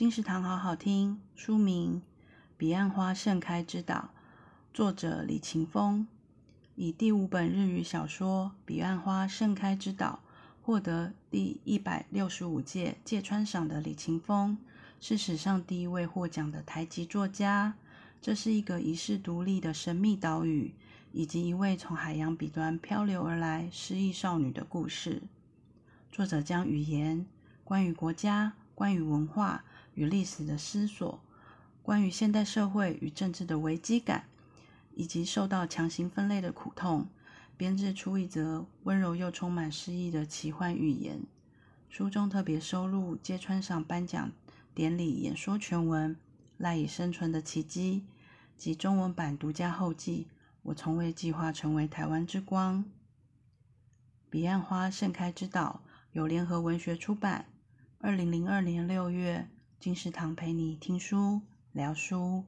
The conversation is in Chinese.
金石堂好好听，书名《彼岸花盛开之岛》，作者李勤峰，以第五本日语小说《彼岸花盛开之岛》获得第一百六十五届芥川赏的李勤峰，是史上第一位获奖的台籍作家。这是一个遗世独立的神秘岛屿，以及一位从海洋彼端漂流而来失忆少女的故事。作者将语言、关于国家、关于文化与历史的思索，关于现代社会与政治的危机感，以及受到强行分类的苦痛，编织出一则温柔又充满诗意的奇幻寓言。书中特别收录芥川赏颁奖典礼演说全文。赖以生存的奇迹及中文版独家后记。我从未计划成为台湾之光。彼岸花盛开之岛由联合文学出版。二零零二年六月，金石堂陪你听书聊书。